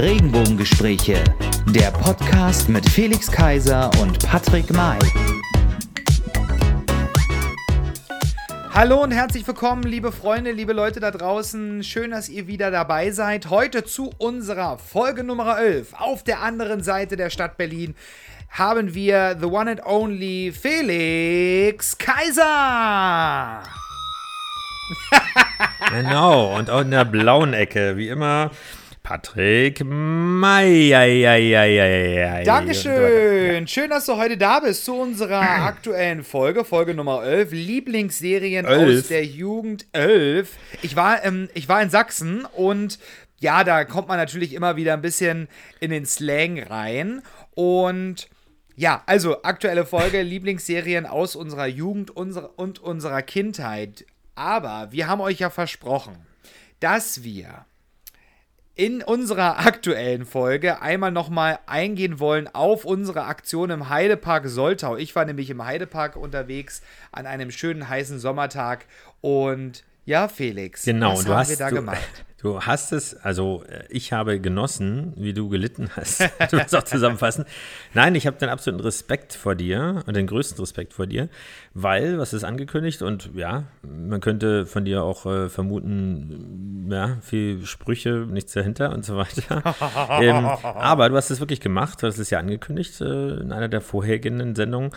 Regenbogengespräche, der Podcast mit Felix Kaiser und Patrick May. Hallo und herzlich willkommen, liebe Freunde, liebe Leute da draußen. Schön, dass ihr wieder dabei seid. Heute zu unserer Folge Nummer 11. Auf der anderen Seite der Stadt Berlin haben wir the one and only Felix Kaiser. genau, und auch in der blauen Ecke, wie immer, Patrick May. Dankeschön. Schön, dass du heute da bist zu unserer aktuellen Folge, Folge Nummer 11, Lieblingsserien 11. aus der Jugend 11. Ich war, ähm, ich war in Sachsen und ja, da kommt man natürlich immer wieder ein bisschen in den Slang rein und ja, also aktuelle Folge, Lieblingsserien aus unserer Jugend und unserer Kindheit. Aber wir haben euch ja versprochen, dass wir in unserer aktuellen Folge einmal nochmal eingehen wollen auf unsere Aktion im Heidepark Soltau. Ich war nämlich im Heidepark unterwegs an einem schönen heißen Sommertag und ja, Felix, genau, was haben hast, wir da du, gemacht? Du hast es, also äh, ich habe genossen, wie du gelitten hast. Du musst auch zusammenfassen. Nein, ich habe den absoluten Respekt vor dir und den größten Respekt vor dir, weil, was ist angekündigt und ja, man könnte von dir auch äh, vermuten, ja, viel Sprüche, nichts dahinter und so weiter. ähm, aber du hast es wirklich gemacht, du hast es ja angekündigt äh, in einer der vorhergehenden Sendungen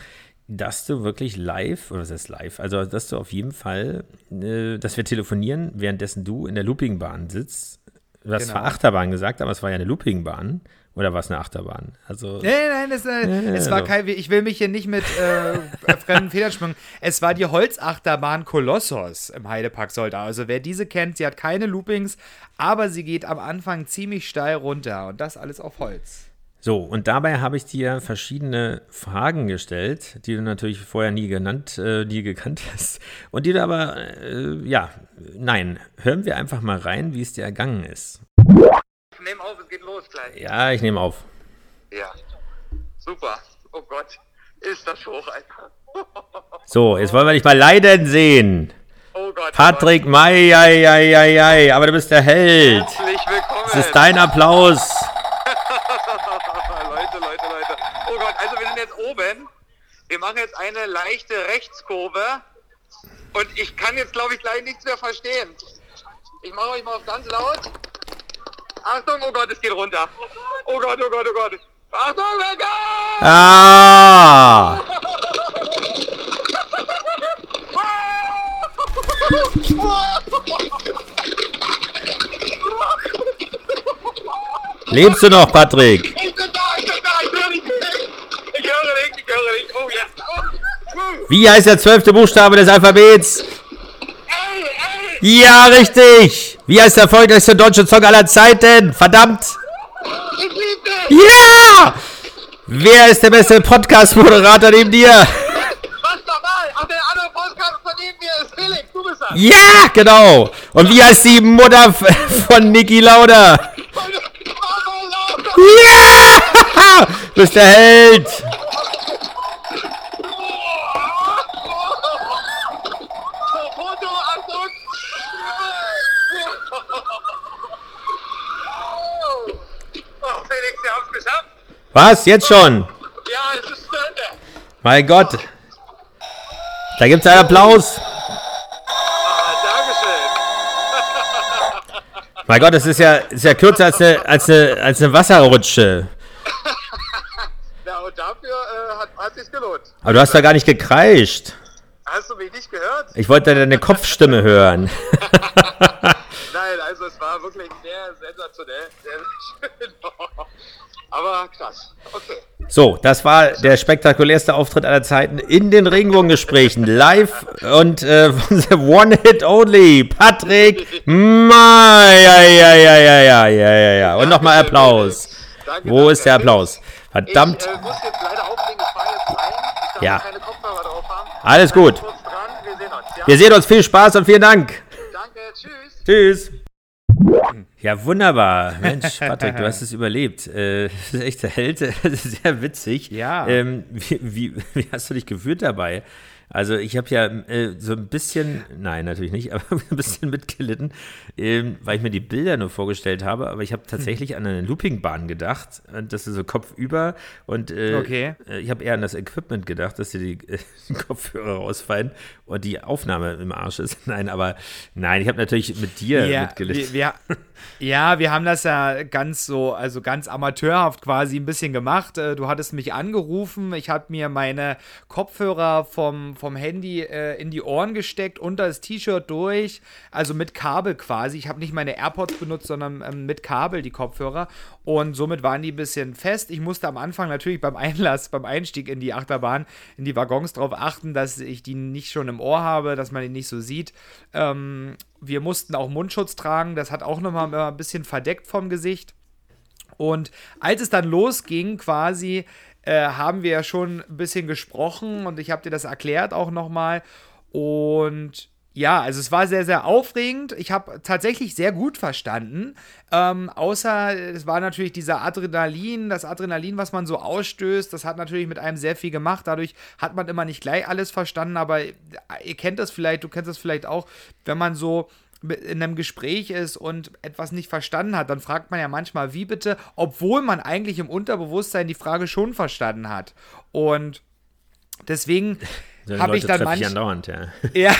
dass du wirklich live, oder was heißt live, also dass du auf jeden Fall, äh, dass wir telefonieren, währenddessen du in der Loopingbahn sitzt. Du hast genau. zwar Achterbahn gesagt, aber es war ja eine Loopingbahn. Oder war es eine Achterbahn? Also, nein, nein, es, äh, ja, es war also. kein, ich will mich hier nicht mit äh, fremden Federn schwingen. Es war die Holzachterbahn Kolossos im Heidepark Solda. Also wer diese kennt, sie hat keine Loopings, aber sie geht am Anfang ziemlich steil runter und das alles auf Holz. So, und dabei habe ich dir verschiedene Fragen gestellt, die du natürlich vorher nie genannt, äh, nie gekannt hast. Und die du aber, äh, ja, nein, hören wir einfach mal rein, wie es dir ergangen ist. Ich nehme auf, es geht los gleich. Ja, ich nehme auf. Ja, super. Oh Gott, ist das hoch, Alter. so, jetzt wollen wir dich mal leiden sehen. Oh Gott. Patrick oh May, ei, ei, ei, ei, aber du bist der Held. Herzlich willkommen. Es ist dein Applaus. Wir machen jetzt eine leichte Rechtskurve. Und ich kann jetzt, glaube ich, gleich nichts mehr verstehen. Ich mache euch mal auf ganz laut. Achtung, oh Gott, es geht runter. Oh Gott, oh Gott, oh Gott. Achtung, oh Gott! Ah! Lebst du noch, Patrick? Ich bin da, ich bin da, ich höre nicht. Ich höre nicht, ich höre nicht. Oh ja. Wie heißt der zwölfte Buchstabe des Alphabets? Ja, richtig. Wie heißt der erfolgreichste deutsche Song aller Zeiten? Verdammt. Ja! Wer ist der beste Podcast-Moderator neben dir? Ja, genau. Und wie heißt die Mutter von Niki Lauda? Ja! Du bist der Held. Was? Jetzt schon? Ja, es ist zu Ende. Mein Gott. Da gibt es einen Applaus. Ah, Dankeschön. Mein Gott, das ist ja, ist ja kürzer als eine, als eine, als eine Wasserrutsche. ja, und dafür äh, hat, hat sich gelohnt. Aber du hast da gar nicht gekreischt. Hast du mich nicht gehört? Ich wollte deine Kopfstimme hören. Nein, also es war wirklich sehr sensationell. Sehr, sehr schön. Aber krass. Okay. So, das war der spektakulärste Auftritt aller Zeiten in den Regenbogengesprächen. Live und äh, One Hit Only. Patrick May. Ja, ja, ja, ja, ja, ja, ja, ja. Und nochmal Applaus. Danke, Wo danke. ist der Applaus? Verdammt. Ich äh, muss jetzt leider auflegen, ich fahre jetzt rein. Ich darf ja. keine Kopfhörer drauf haben. Alles gut. Wir sehen uns. Ja? Wir sehen uns. Viel Spaß und vielen Dank. Danke. Tschüss. Tschüss. Ja, wunderbar. Mensch, Patrick, du hast es überlebt. Äh, das ist echt der Held. Sehr witzig. Ja. Ähm, wie, wie, wie, hast du dich gefühlt dabei? Also ich habe ja äh, so ein bisschen, nein, natürlich nicht, aber ein bisschen mitgelitten, ähm, weil ich mir die Bilder nur vorgestellt habe, aber ich habe tatsächlich an eine Loopingbahn gedacht, und das ist so kopfüber und äh, Okay. äh, ich habe eher an das Equipment gedacht, dass dir die, äh, die Kopfhörer rausfallen und die Aufnahme im Arsch ist. Nein, aber nein, ich habe natürlich mit dir Ja, mitgelitten. wir, wir, ja, wir haben das ja ganz so, also ganz amateurhaft quasi ein bisschen gemacht. Äh, Du hattest mich angerufen, ich habe mir meine Kopfhörer vom, vom Handy äh, in die Ohren gesteckt, unter das T-Shirt durch, also mit Kabel quasi. Ich habe nicht meine AirPods benutzt, sondern ähm, mit Kabel die Kopfhörer. Und somit waren die ein bisschen fest. Ich musste am Anfang natürlich beim Einlass, beim Einstieg in die Achterbahn, in die Waggons darauf achten, dass ich die nicht schon im Ohr habe, dass man die nicht so sieht. Ähm, wir mussten auch Mundschutz tragen, das hat auch nochmal immer ein bisschen verdeckt vom Gesicht. Und als es dann losging, quasi, äh, haben wir ja schon ein bisschen gesprochen und ich habe dir das erklärt auch nochmal. Und ja, also es war sehr, sehr aufregend. Ich habe tatsächlich sehr gut verstanden. Ähm, außer es war natürlich dieser Adrenalin, das Adrenalin, was man so ausstößt, das hat natürlich mit einem sehr viel gemacht. Dadurch hat man immer nicht gleich alles verstanden, aber ihr kennt das vielleicht, du kennst das vielleicht auch, wenn man so in einem Gespräch ist und etwas nicht verstanden hat, dann fragt man ja manchmal, wie bitte, obwohl man eigentlich im Unterbewusstsein die Frage schon verstanden hat. Und deswegen habe ich dann manch, andauernd, ja. ja,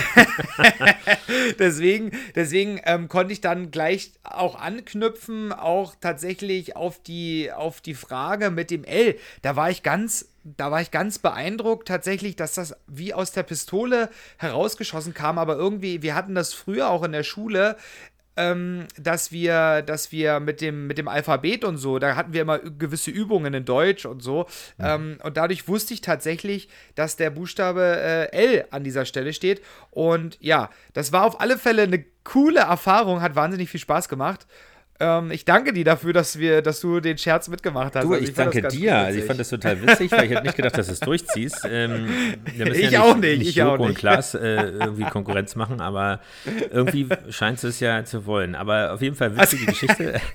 deswegen, deswegen ähm, konnte ich dann gleich auch anknüpfen, auch tatsächlich auf die, auf die Frage mit dem L. Da war ich ganz, da war ich ganz beeindruckt tatsächlich, dass das wie aus der Pistole herausgeschossen kam, aber irgendwie, wir hatten das früher auch in der Schule, ähm, dass wir, dass wir mit dem, mit dem Alphabet und so, da hatten wir immer gewisse Übungen in Deutsch und so. Ähm, und dadurch wusste ich tatsächlich, dass der Buchstabe äh, L an dieser Stelle steht. Und ja, das war auf alle Fälle eine coole Erfahrung, hat wahnsinnig viel Spaß gemacht. Ähm, ich danke dir dafür, dass wir, dass du den Scherz mitgemacht hast. Du, Also ich, das danke dir. Also ich fand das total witzig, weil ich hätte nicht gedacht, dass du es durchziehst. Ähm, Ich ja auch nicht, nicht ich auch Joko und nicht. Klaas äh, irgendwie Konkurrenz machen, aber irgendwie scheinst du es ja zu wollen. Aber auf jeden Fall witzige Also Geschichte.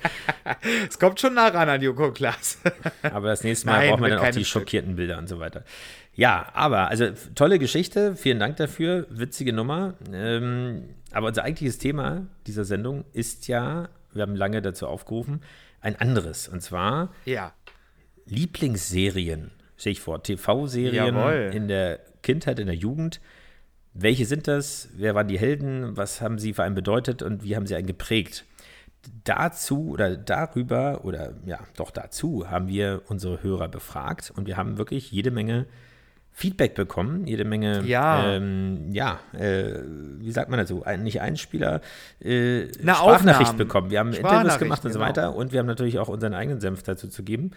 Es kommt schon nah ran an Joko und Klaas. Aber das nächste Mal Nein, brauchen wir mit dann auch die Stück. schockierten Bilder und so weiter. Ja, aber, also tolle Geschichte, vielen Dank dafür, witzige Nummer. Ähm, aber unser eigentliches Thema dieser Sendung ist ja, wir haben lange dazu aufgerufen, ein anderes. Und zwar ja. Lieblingsserien, sehe ich vor, TV-Serien in der Kindheit, in der Jugend. Welche sind das? Wer waren die Helden? Was haben sie für einen bedeutet und wie haben sie einen geprägt? Dazu oder darüber oder ja, doch dazu haben wir unsere Hörer befragt und wir haben wirklich jede Menge Feedback bekommen, jede Menge, Ja. ähm, ja, äh, wie sagt man dazu, ein, nicht Einspieler, äh, Na, Sprachnachricht Aufnahmen. bekommen. Wir haben Interviews gemacht und so genau. weiter und wir haben natürlich auch unseren eigenen Senf dazu zu geben.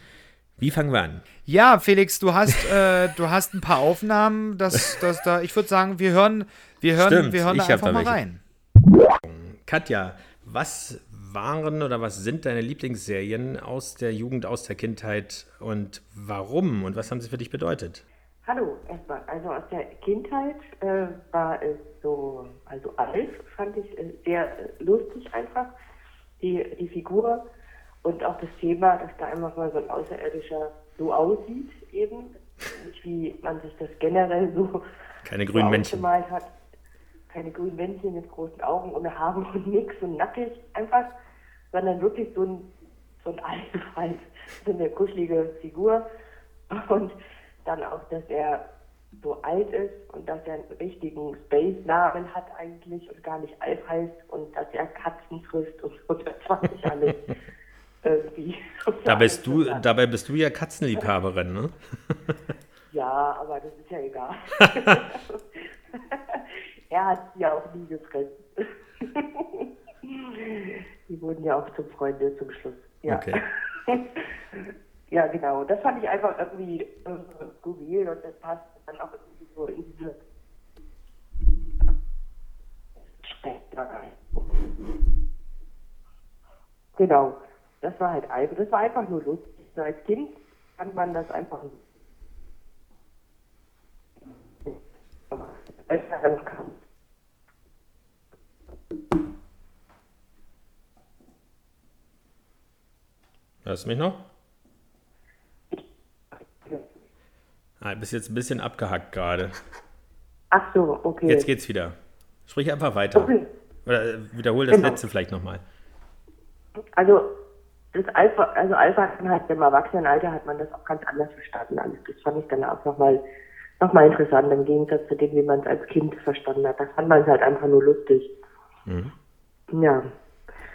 Wie fangen wir an? Ja, Felix, du hast, äh, du hast ein paar Aufnahmen, das, das da, ich würde sagen, wir hören, wir hören, Stimmt, wir hören da einfach da mal welche. rein. Katja, was waren oder was sind deine Lieblingsserien aus der Jugend, aus der Kindheit und warum und was haben sie für dich bedeutet? Hallo, erstmal. Also aus der Kindheit äh, war es so, also Alf fand ich äh, sehr äh, lustig einfach, die, die Figur und auch das Thema, dass da einfach mal so ein Außerirdischer so aussieht eben, nicht wie man sich das generell so, Keine grünen Männchen. hat. Keine grünen Männchen mit großen Augen, ohne Haare und nix und nackig einfach, sondern wirklich so ein, so ein Alf halt, so eine kuschelige Figur und dann auch, dass er so alt ist und dass er einen richtigen Space-Namen hat eigentlich und gar nicht Alf heißt und dass er Katzen frisst und so, das fand ich alles irgendwie. Da bist du, dabei bist du ja Katzenliebhaberin, ne? Ja, aber das ist ja egal. er hat sie ja auch nie gefressen. Die wurden ja auch zum Freunde zum Schluss. Ja. Okay. Ja, genau. Das fand ich einfach irgendwie äh, skurril und das passt dann auch irgendwie so in diese da rein. Genau. Das war halt einfach, das war einfach nur lustig. So als Kind kann man das einfach als er kam. Hörst du mich noch? Ah, du bist jetzt ein bisschen abgehackt gerade. Ach so, okay. Jetzt geht's wieder. Sprich einfach weiter. Okay. Oder äh, wiederhol das Genau. letzte vielleicht nochmal. Also das Alpha, also Alpha hat im Erwachsenenalter hat man das auch ganz anders verstanden. Alles. Das fand ich dann auch nochmal noch mal interessant im Gegensatz zu dem, wie man es als Kind verstanden hat. Da fand man es halt einfach nur lustig. Ja.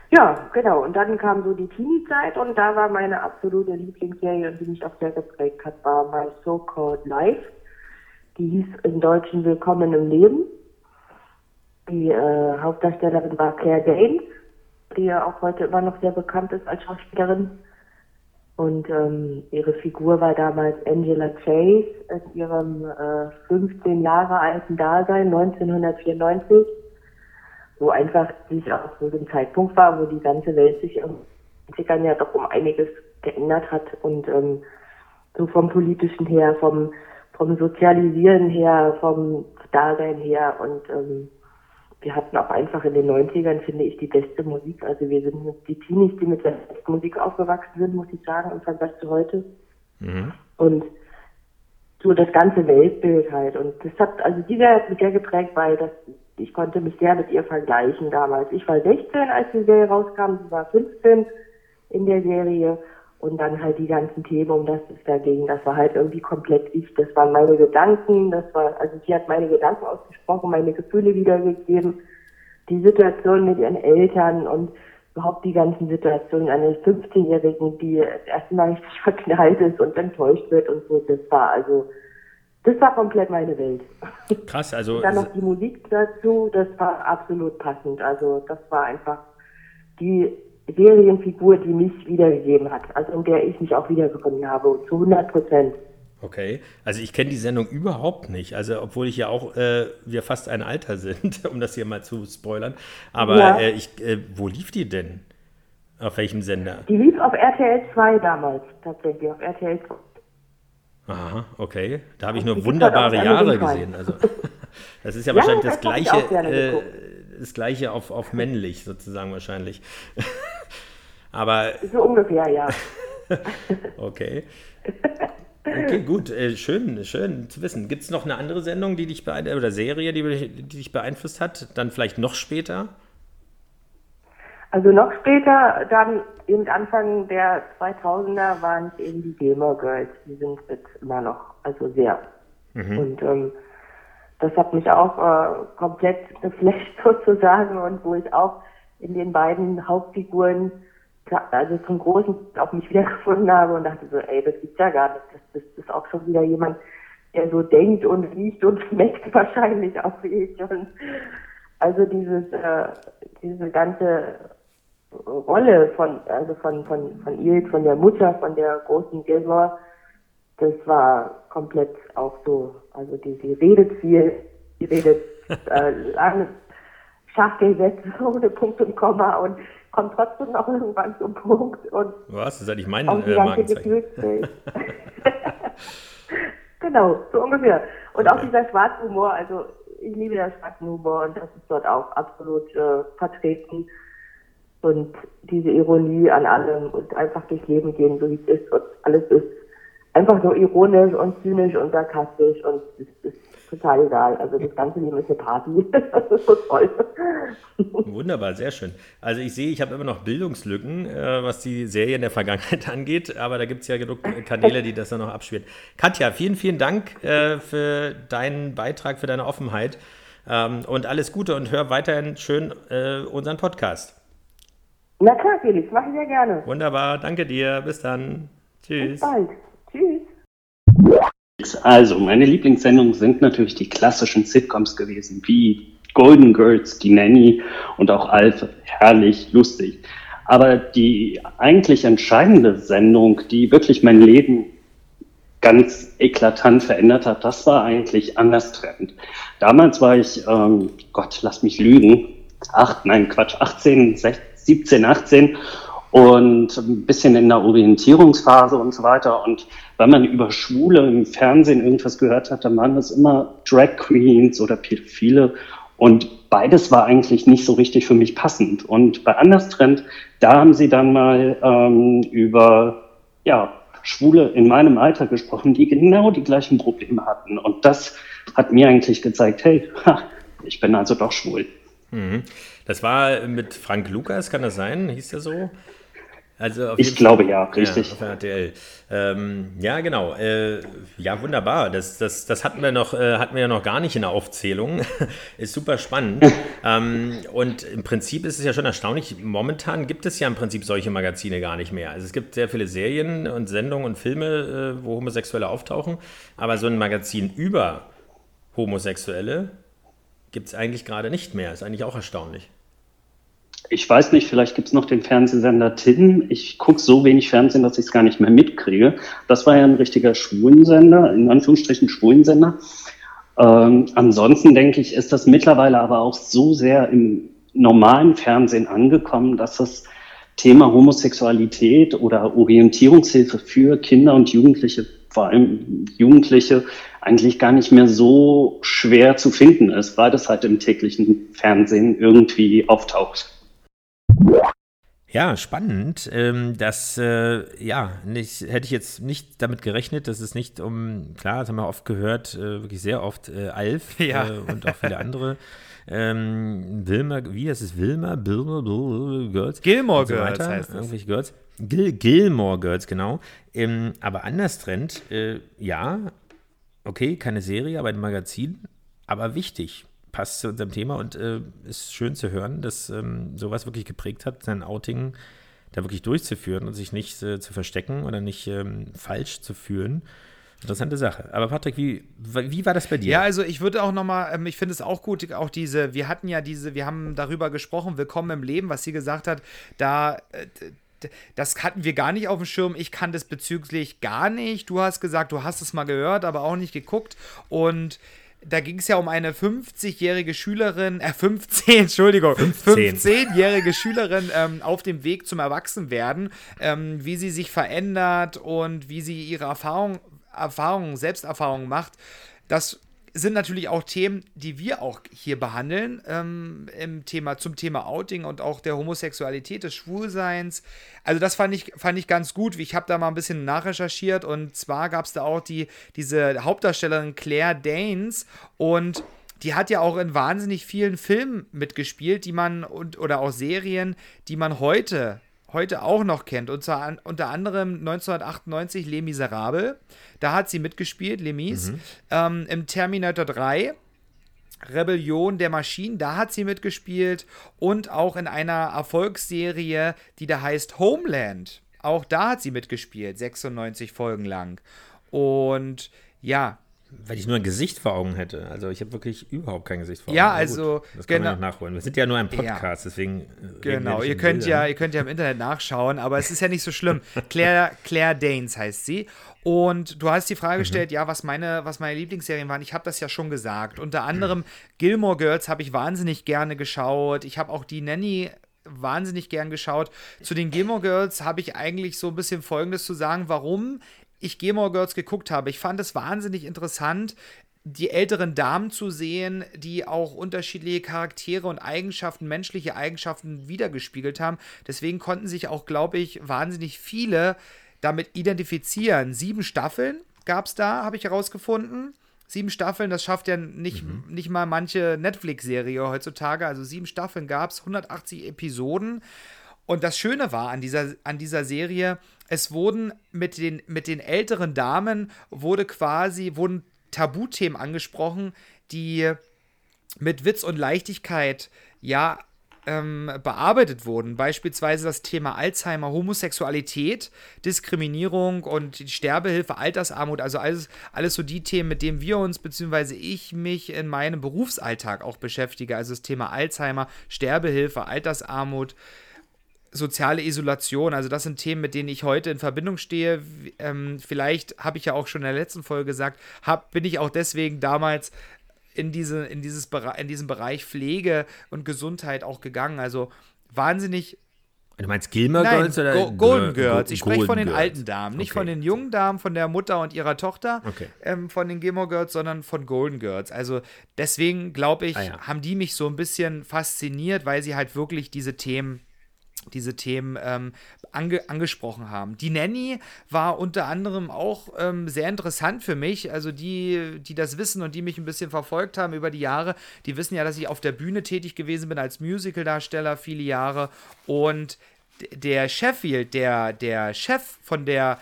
Ja, genau. Und dann kam so die Teenie-Zeit und da war meine absolute Lieblingsserie, die mich auch sehr geprägt hat, war My So-Called Life. Die hieß im Deutschen Willkommen im Leben. Die äh, Hauptdarstellerin war Claire Danes, die ja auch heute immer noch sehr bekannt ist als Schauspielerin. Und ähm, ihre Figur war damals Angela Chase in ihrem äh, 15 Jahre alten Dasein 1994, wo einfach sich auch so ein Zeitpunkt war, wo die ganze Welt sich im 90ern ja doch um einiges geändert hat und ähm, so vom politischen her, vom vom Sozialisieren her, vom Dasein her und ähm, wir hatten auch einfach in den 90ern, finde ich, die beste Musik. Also wir sind die Teenies, die mit der besten Musik aufgewachsen sind, muss ich sagen, im Vergleich zu heute. Und so das ganze Weltbild halt. Und das hat, also die mich sehr geprägt, weil das, ich konnte mich sehr mit ihr vergleichen damals. Ich war 16, als die Serie rauskam, sie war 15 in der Serie. Und dann halt die ganzen Themen, um das es da ging, das war halt irgendwie komplett ich. Das waren meine Gedanken, das war, also sie hat meine Gedanken ausgesprochen, meine Gefühle wiedergegeben, die Situation mit ihren Eltern und überhaupt die ganzen Situationen eines 15-Jährigen, die das erste Mal richtig verknallt ist und enttäuscht wird und so. Das war also, das war komplett meine Welt. Krass, also Dann noch die Musik dazu, das war absolut passend. Also das war einfach die Serienfigur, die mich wiedergegeben hat, also in der ich mich auch wiedergefunden habe, zu 100 Prozent. Okay, also ich kenne die Sendung überhaupt nicht. Also obwohl ich ja auch äh, wir fast ein Alter sind, um das hier mal zu spoilern. Aber Ja. äh, ich, äh, wo lief die denn? Auf welchem Sender? Die lief auf RTL 2 damals, tatsächlich, auf RTL 2. Aha, okay. Da habe ich nur wunderbare Jahre gesehen. Also das ist ja, Ja, wahrscheinlich das das gleiche, äh, das gleiche auf, auf männlich sozusagen wahrscheinlich. Aber So ungefähr, ja. okay. Okay, gut, äh, schön, schön zu wissen. Gibt es noch eine andere Sendung, die dich beeinflusst, oder Serie, die, die dich beeinflusst hat? Dann vielleicht noch später? Also noch später, dann eben Anfang der 2000er waren es eben die Gamer Girls. Die sind jetzt immer noch, also sehr. Und ähm, das hat mich auch äh, komplett geflasht sozusagen und wo ich auch in den beiden Hauptfiguren also zum Großen auch mich wiedergefunden habe und dachte so, ey, das gibt's ja gar nicht. Das, das ist auch schon wieder jemand, der so denkt und riecht und schmeckt wahrscheinlich auch wie ich. Und also dieses, äh, diese ganze Rolle von, also von, von, von ihr, von der Mutter, von der großen Gilmore, das war komplett auch so. Also die, die redet viel, die redet äh, lange Schachtelsätze ohne Punkt und Komma und kommt trotzdem noch irgendwann zum Punkt und Was? Das ist eigentlich mein auch äh. Gefühlswelt. genau, so ungefähr. Und auch Okay. dieser schwarze Humor, also ich liebe den schwarzen Humor und das ist dort auch absolut äh, vertreten. Und diese Ironie an allem und einfach durchs Leben gehen, so wie es ist und alles ist einfach nur ironisch und zynisch und sarkastisch und es ist total egal. Also das ganze Leben ist eine Party. das ist so toll. Wunderbar, sehr schön. Also ich sehe, ich habe immer noch Bildungslücken, äh, was die Serien der Vergangenheit angeht, aber da gibt es ja genug Kanäle, die das dann noch abspielen. Katja, vielen, vielen Dank äh, für deinen Beitrag, für deine Offenheit ähm, und alles Gute und hör weiterhin schön äh, unseren Podcast. Na klar, Felix, mache ich sehr gerne. Wunderbar, danke dir, bis dann. Bis Tschüss. bald. Tschüss. Also, meine Lieblingssendungen sind natürlich die klassischen Sitcoms gewesen, wie Golden Girls, Die Nanny und auch Alf, herrlich, lustig. Aber die eigentlich entscheidende Sendung, die wirklich mein Leben ganz eklatant verändert hat, das war eigentlich Anders Trend. Damals war ich, ähm, Gott, lass mich lügen, acht, nein, Quatsch, 18, 16, 17, 18 und ein bisschen in der Orientierungsphase und so weiter. Und wenn man über Schwule im Fernsehen irgendwas gehört hat, dann waren das immer Drag Queens oder Pädophile. Und beides war eigentlich nicht so richtig für mich passend. Und bei Anders Trend, da haben sie dann mal ähm, über ja, Schwule in meinem Alter gesprochen, die genau die gleichen Probleme hatten. Und das hat mir eigentlich gezeigt, hey, ha, ich bin also doch schwul. Mhm. Das war mit Frank Lukas, kann das sein? Hieß der so? Also ich glaube ja, richtig. Ja, auf RTL. Ähm, ja, genau. Äh, ja, wunderbar. Das, das, das hatten wir noch, äh, hatten wir ja noch gar nicht in der Aufzählung. ist super spannend. ähm, und im Prinzip ist es ja schon erstaunlich. Momentan gibt es ja im Prinzip solche Magazine gar nicht mehr. Also es gibt sehr viele Serien und Sendungen und Filme, äh, wo Homosexuelle auftauchen. Aber so ein Magazin über Homosexuelle gibt es eigentlich gerade nicht mehr. Ist eigentlich auch erstaunlich. Ich weiß nicht, vielleicht gibt es noch den Fernsehsender Tin. Ich gucke so wenig Fernsehen, dass ich es gar nicht mehr mitkriege. Das war ja ein richtiger Schwulensender, in Anführungsstrichen Schwulensender. Ähm, ansonsten denke ich, ist das mittlerweile aber auch so sehr im normalen Fernsehen angekommen, dass das Thema Homosexualität oder Orientierungshilfe für Kinder und Jugendliche, vor allem Jugendliche, eigentlich gar nicht mehr so schwer zu finden ist, weil das halt im täglichen Fernsehen irgendwie auftaucht. Ja, spannend. Ähm, das, äh, ja, nicht, hätte ich jetzt nicht damit gerechnet, dass es nicht um, klar, das haben wir oft gehört, äh, wirklich sehr oft, äh, Alf ja. und auch viele andere. Ähm, Wilma, wie heißt es? Wilma, Bilma, Girls? Gilmore so Girls heißt es. Irgendwelche Girls. Gil Gilmore Girls, genau. Ähm, aber anders Trend, äh, ja, okay, keine Serie, aber ein Magazin, aber wichtig passt zu unserem Thema und äh, ist schön zu hören, dass ähm, sowas wirklich geprägt hat, sein Outing da wirklich durchzuführen und sich nicht äh, zu verstecken oder nicht ähm, falsch zu fühlen. Interessante Sache. Aber Patrick, wie, wie war das bei dir? Ja, also ich würde auch nochmal, ähm, ich finde es auch gut, auch diese, wir hatten ja diese, wir haben darüber gesprochen, Willkommen im Leben, was sie gesagt hat, da, äh, das hatten wir gar nicht auf dem Schirm. Ich kann das bezüglich gar nicht. Du hast gesagt, du hast es mal gehört, aber auch nicht geguckt. Und da ging es ja um eine 50-jährige Schülerin, äh 15, Entschuldigung, 15-jährige Schülerin ähm, auf dem Weg zum Erwachsenwerden, ähm, wie sie sich verändert und wie sie ihre Erfahrung, Erfahrungen, Selbsterfahrungen macht. Das sind natürlich auch Themen, die wir auch hier behandeln, ähm, im Thema, zum Thema Outing und auch der Homosexualität, des Schwulseins. Also das fand ich, fand ich ganz gut. Ich habe da mal ein bisschen nachrecherchiert und zwar gab es da auch die, diese Hauptdarstellerin Claire Danes und die hat ja auch in wahnsinnig vielen Filmen mitgespielt, die man und oder auch Serien, die man heute heute auch noch kennt. Und zwar unter anderem 1998 Les Miserables. Da hat sie mitgespielt, Lemis. Mhm. Ähm, Im Terminator 3. Rebellion der Maschinen, da hat sie mitgespielt und auch in einer Erfolgsserie, die da heißt Homeland. Auch da hat sie mitgespielt, 96 Folgen lang. Und ja, weil ich nur ein Gesicht vor Augen hätte. Also ich habe wirklich überhaupt kein Gesicht vor Augen. Ja, also das können genau. wir noch nachholen. Wir sind ja nur ein Podcast, ja. deswegen. Äh, genau, ihr könnt ja, ihr könnt ja im Internet nachschauen, aber es ist ja nicht so schlimm. Claire, Claire Danes heißt sie. Und du hast die Frage mhm. gestellt, ja, was meine, was meine Lieblingsserien waren. Ich habe das ja schon gesagt. Unter anderem mhm. Gilmore Girls habe ich wahnsinnig gerne geschaut. Ich habe auch die Nanny wahnsinnig gern geschaut. Zu den Gilmore Girls habe ich eigentlich so ein bisschen Folgendes zu sagen, warum ich Gilmore Girls geguckt habe. Ich fand es wahnsinnig interessant, die älteren Damen zu sehen, die auch unterschiedliche Charaktere und Eigenschaften, menschliche Eigenschaften wiedergespiegelt haben. Deswegen konnten sich auch, glaube ich, wahnsinnig viele damit identifizieren. Sieben Staffeln gab es da, habe ich herausgefunden. Sieben Staffeln, das schafft ja nicht, mhm. nicht mal manche Netflix-Serie heutzutage. Also sieben Staffeln gab es, 180 Episoden. Und das Schöne war an dieser, an dieser Serie, es wurden mit den, mit den älteren Damen wurde quasi, wurden Tabuthemen angesprochen, die mit Witz und Leichtigkeit ja ähm, bearbeitet wurden. Beispielsweise das Thema Alzheimer, Homosexualität, Diskriminierung und Sterbehilfe, Altersarmut, also alles, alles so die Themen, mit denen wir uns, beziehungsweise ich mich in meinem Berufsalltag auch beschäftige. Also das Thema Alzheimer, Sterbehilfe, Altersarmut, soziale Isolation, also das sind Themen, mit denen ich heute in Verbindung stehe. Ähm, vielleicht habe ich ja auch schon in der letzten Folge gesagt, hab, bin ich auch deswegen damals in, diese, in, dieses, in diesen Bereich Pflege und Gesundheit auch gegangen. Also wahnsinnig Du meinst Gilmer Girls oder Go Golden Girls? Ich spreche von den Girls. alten Damen, nicht okay. von den jungen Damen, von der Mutter und ihrer Tochter, okay. ähm, von den Gilmore Girls, sondern von Golden Girls. Also deswegen glaube ich, ah, ja. haben die mich so ein bisschen fasziniert, weil sie halt wirklich diese Themen diese Themen ähm, ange angesprochen haben. Die Nanny war unter anderem auch ähm, sehr interessant für mich. Also die, die das wissen und die mich ein bisschen verfolgt haben über die Jahre, die wissen ja, dass ich auf der Bühne tätig gewesen bin als Musicaldarsteller viele Jahre. Und der Sheffield, der, der Chef von der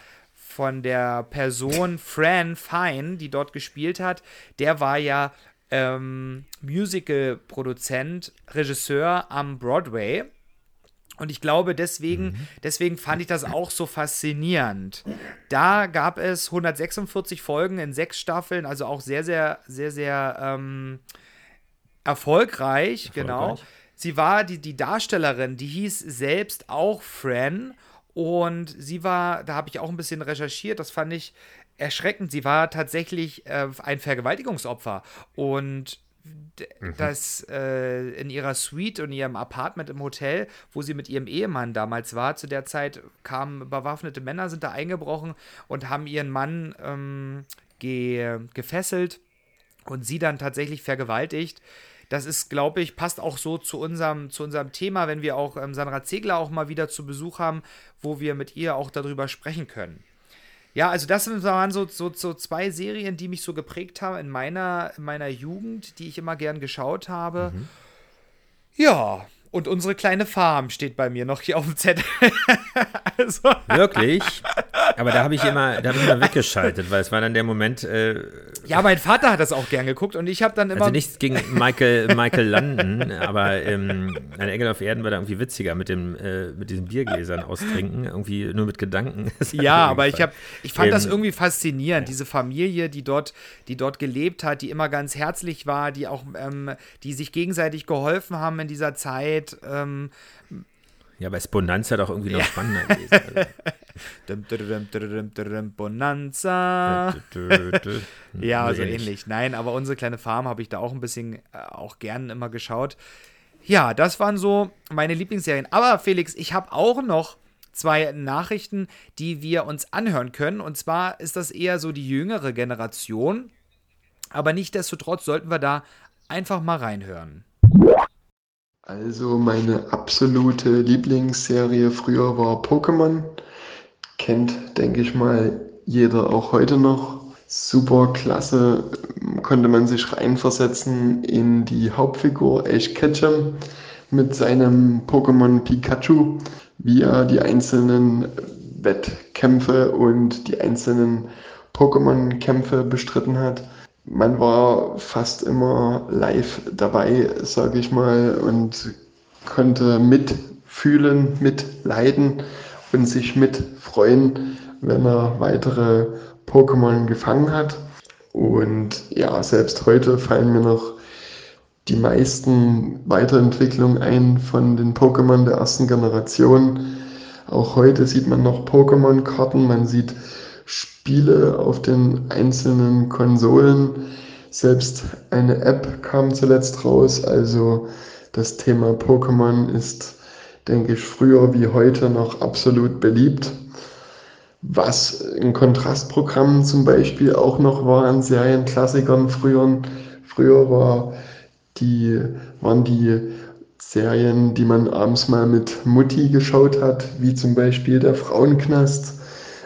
von der Person Fran Fine, die dort gespielt hat, der war ja ähm, Musical-Produzent, Regisseur am Broadway. Und ich glaube, deswegen, mhm. deswegen fand ich das auch so faszinierend. Da gab es 146 Folgen in sechs Staffeln, also auch sehr, sehr, sehr, sehr ähm, erfolgreich, erfolgreich, genau. Sie war die, die Darstellerin, die hieß selbst auch Fran. Und sie war, da habe ich auch ein bisschen recherchiert, das fand ich erschreckend. Sie war tatsächlich äh, ein Vergewaltigungsopfer. Und mhm. das äh, in ihrer Suite und ihrem Apartment im Hotel, wo sie mit ihrem Ehemann damals war, zu der Zeit kamen bewaffnete Männer, sind da eingebrochen und haben ihren Mann ähm, ge gefesselt und sie dann tatsächlich vergewaltigt das ist, glaube ich, passt auch so zu unserem, zu unserem Thema, wenn wir auch ähm, Sandra Zegler auch mal wieder zu Besuch haben, wo wir mit ihr auch darüber sprechen können. Ja, also das waren so, so, so zwei Serien, die mich so geprägt haben in meiner, in meiner Jugend, die ich immer gern geschaut habe. Mhm. Ja, und unsere kleine Farm steht bei mir noch hier auf dem Zettel. also. Wirklich? Aber da habe ich immer, da habe ich immer weggeschaltet, weil es war dann der Moment. Äh, ja, mein Vater hat das auch gern geguckt und ich habe dann immer. Also nichts gegen Michael, Michael London, aber ähm, ein Engel auf Erden war da irgendwie witziger mit dem, äh, mit diesen Biergläsern austrinken, irgendwie nur mit Gedanken. ja, aber ich habe, ich fand ähm, das irgendwie faszinierend, diese Familie, die dort, die dort gelebt hat, die immer ganz herzlich war, die auch, ähm, die sich gegenseitig geholfen haben in dieser Zeit Zeit. Ähm, ja, bei Bonanza doch irgendwie noch ja. spannender gewesen. Also. Bonanza. ja, so ähnlich. Nein, aber unsere kleine Farm habe ich da auch ein bisschen äh, auch gern immer geschaut. Ja, das waren so meine Lieblingsserien. Aber Felix, ich habe auch noch zwei Nachrichten, die wir uns anhören können. Und zwar ist das eher so die jüngere Generation. Aber nichtdestotrotz sollten wir da einfach mal reinhören. Also meine absolute Lieblingsserie früher war Pokémon. Kennt, denke ich mal, jeder auch heute noch. Super klasse, konnte man sich reinversetzen in die Hauptfigur Ash Ketchum mit seinem Pokémon Pikachu, wie er die einzelnen Wettkämpfe und die einzelnen Pokémon-Kämpfe bestritten hat man war fast immer live dabei, sage ich mal, und konnte mitfühlen, mitleiden und sich mitfreuen, wenn er weitere Pokémon gefangen hat. Und ja, selbst heute fallen mir noch die meisten Weiterentwicklungen ein von den Pokémon der ersten Generation. Auch heute sieht man noch Pokémon-Karten, man sieht Spiele auf den einzelnen Konsolen. Selbst eine App kam zuletzt raus. Also das Thema Pokémon ist, denke ich, früher wie heute noch absolut beliebt. Was ein Kontrastprogramm zum Beispiel auch noch war an Serienklassikern früher. Früher war die, waren die Serien, die man abends mal mit Mutti geschaut hat, wie zum Beispiel der Frauenknast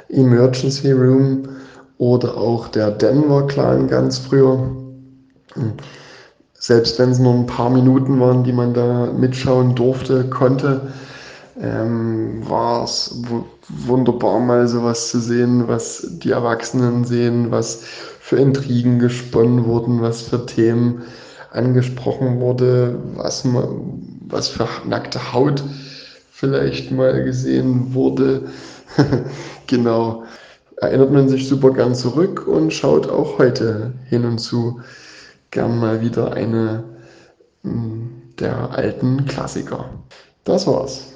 Emergency Room oder auch der Denver Clan ganz früher. Selbst wenn es nur ein paar Minuten waren, die man da mitschauen durfte, konnte, ähm, war es wunderbar mal sowas zu sehen, was die Erwachsenen sehen, was für Intrigen gesponnen wurden, was für Themen angesprochen wurde, was, was für nackte Haut vielleicht mal gesehen wurde. genau. Erinnert man sich super gern zurück und schaut auch heute hin und zu gern mal wieder eine hm, der alten Klassiker. Das war's.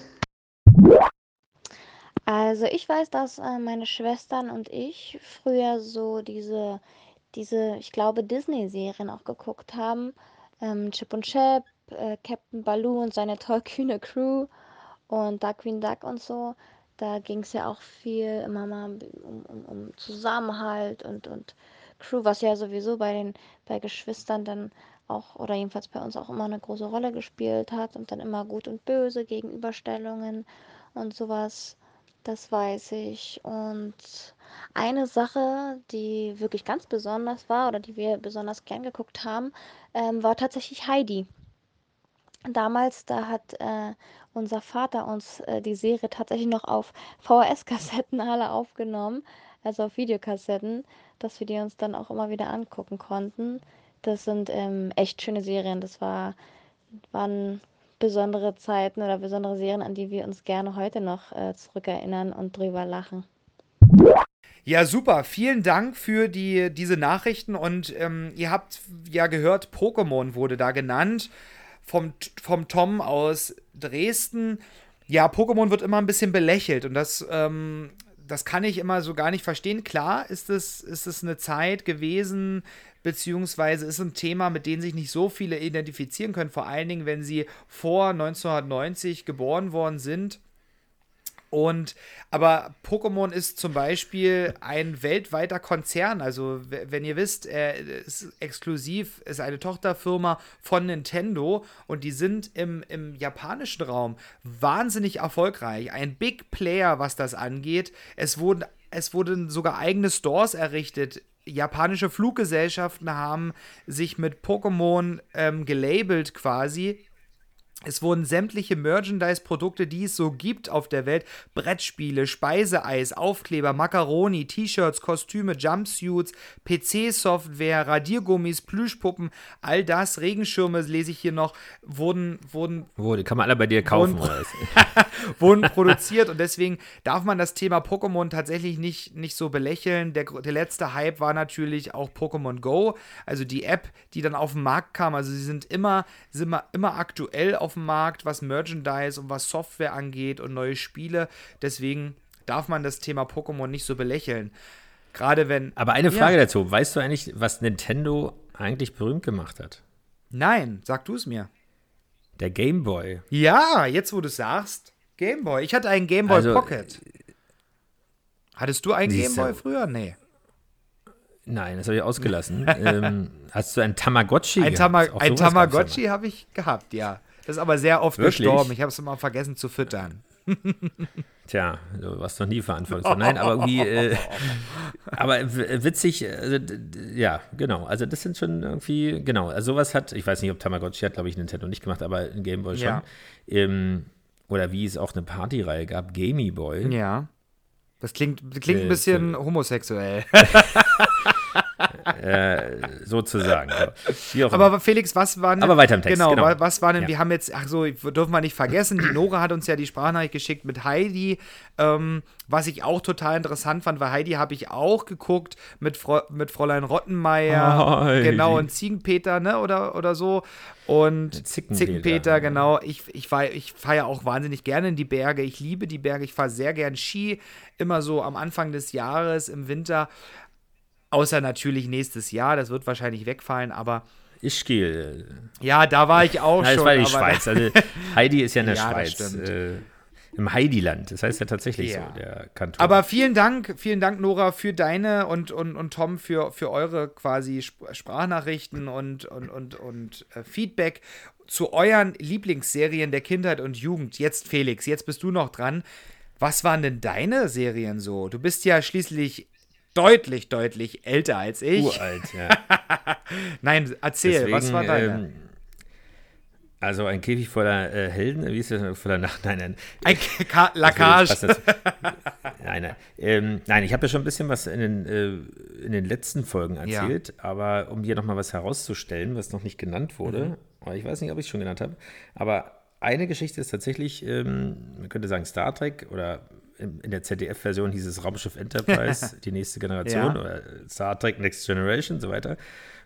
Also ich weiß, dass äh, meine Schwestern und ich früher so diese, diese, ich glaube, Disney-Serien auch geguckt haben. Ähm, Chip und Chap, äh, Captain Baloo und seine tollkühne Crew und Darkwing Duck und so. Da ging es ja auch viel immer mal um, um, um Zusammenhalt und, und Crew, was ja sowieso bei den bei Geschwistern dann auch, oder jedenfalls bei uns auch immer eine große Rolle gespielt hat und dann immer gut und böse Gegenüberstellungen und sowas. Das weiß ich. Und eine Sache, die wirklich ganz besonders war oder die wir besonders gern geguckt haben, ähm, war tatsächlich Heidi. Damals, da hat äh, unser Vater uns äh, die Serie tatsächlich noch auf VHS-Kassetten alle aufgenommen, also auf Videokassetten, dass wir die uns dann auch immer wieder angucken konnten. Das sind ähm, echt schöne Serien. Das war, waren besondere Zeiten oder besondere Serien, an die wir uns gerne heute noch äh, zurückerinnern und drüber lachen. Ja, super. Vielen Dank für die, diese Nachrichten. Und ähm, ihr habt ja gehört, Pokémon wurde da genannt vom, vom Tom aus Dresden. Ja, Pokémon wird immer ein bisschen belächelt und das, ähm, das kann ich immer so gar nicht verstehen. Klar ist es, ist es eine Zeit gewesen, beziehungsweise ist ein Thema, mit dem sich nicht so viele identifizieren können, vor allen Dingen, wenn sie vor 1990 geboren worden sind. Und aber Pokémon ist zum Beispiel ein weltweiter Konzern. Also, wenn ihr wisst, er ist exklusiv, ist eine Tochterfirma von Nintendo und die sind im, im japanischen Raum wahnsinnig erfolgreich. Ein Big Player, was das angeht. Es wurden, es wurden sogar eigene Stores errichtet japanische Fluggesellschaften haben sich mit Pokémon ähm, gelabelt quasi es wurden sämtliche Merchandise-Produkte, die es so gibt auf der Welt, Brettspiele, Speiseeis, Aufkleber, Macaroni, T-Shirts, Kostüme, Jumpsuits, PC-Software, Radiergummis, Plüschpuppen, all das, Regenschirme lese ich hier noch, wurden, wurden. Die kann man alle bei dir kaufen, wurden, wurden produziert und deswegen darf man das Thema Pokémon tatsächlich nicht, nicht so belächeln. Der, der letzte Hype war natürlich auch Pokémon Go, also die App, die dann auf den Markt kam. Also sie sind immer, sind immer, immer aktuell auf dem Markt, was Merchandise und was Software angeht und neue Spiele. Deswegen darf man das Thema Pokémon nicht so belächeln. Gerade wenn. Aber eine Frage ja. dazu: Weißt du eigentlich, was Nintendo eigentlich berühmt gemacht hat? Nein, sag du es mir. Der Game Boy. Ja, jetzt wo du es sagst. Game Boy. Ich hatte einen Game Boy also, Pocket. Hattest du einen Game Boy früher? Nee. Nein, das habe ich ausgelassen. ähm, hast du ein Tamagotchi ein gehabt? Tama ein Tamagotchi habe ich gehabt, ja. Das ist aber sehr oft Wirklich? gestorben. Ich habe es immer vergessen zu füttern. Tja, du warst noch nie verantwortlich. Nein, aber irgendwie, äh, aber witzig, also, ja, genau. Also das sind schon irgendwie, genau. Also sowas hat, ich weiß nicht, ob Tamagotchi hat, glaube ich, Nintendo nicht gemacht, aber ein Gameboy schon. Ja. Ähm, oder wie es auch eine Partyreihe gab, Gamey Boy. Ja. Das klingt, klingt ein äh, bisschen homosexuell. äh, sozusagen. So. Aber Felix, was waren. Aber weiter im Text. Genau, genau. was war denn, ja. wir haben jetzt, ach so, dürfen wir nicht vergessen, die Nora hat uns ja die Sprachnachricht geschickt mit Heidi, ähm, was ich auch total interessant fand, weil Heidi habe ich auch geguckt mit, Fro mit Fräulein Rottenmeier, oh, genau, und Ziegenpeter, ne, oder, oder so. Und Zickenpeter, Zickenpeter genau. Ich, ich, ich fahre ja auch wahnsinnig gerne in die Berge. Ich liebe die Berge. Ich fahre sehr gern Ski, immer so am Anfang des Jahres, im Winter. Außer natürlich nächstes Jahr, das wird wahrscheinlich wegfallen, aber. Ich gehe. Ja, da war ich auch Nein, schon. Das war die Schweiz. Also Heidi ist ja in der ja, Schweiz. Äh, Im Heidiland. Das heißt ja tatsächlich ja. so, der Kanton. Aber vielen Dank, vielen Dank, Nora, für deine und, und, und Tom für, für eure quasi Sprachnachrichten und, und, und, und äh, Feedback zu euren Lieblingsserien der Kindheit und Jugend. Jetzt, Felix, jetzt bist du noch dran. Was waren denn deine Serien so? Du bist ja schließlich deutlich, deutlich älter als ich. Uralt, ja. Nein, erzähl, Deswegen, was war deine? Ähm, also ein Käfig voller äh, Helden, wie ist das? Voller Nacht? Nein, nein. Ein Ka Lackage. nein, nein. Ähm, nein, ich habe ja schon ein bisschen was in den, äh, in den letzten Folgen erzählt, ja. aber um hier nochmal was herauszustellen, was noch nicht genannt wurde, mhm. ich weiß nicht, ob ich es schon genannt habe, aber eine Geschichte ist tatsächlich, ähm, man könnte sagen Star Trek oder in der ZDF-Version hieß es Raumschiff Enterprise, die nächste Generation, ja. oder Star Trek Next Generation und so weiter.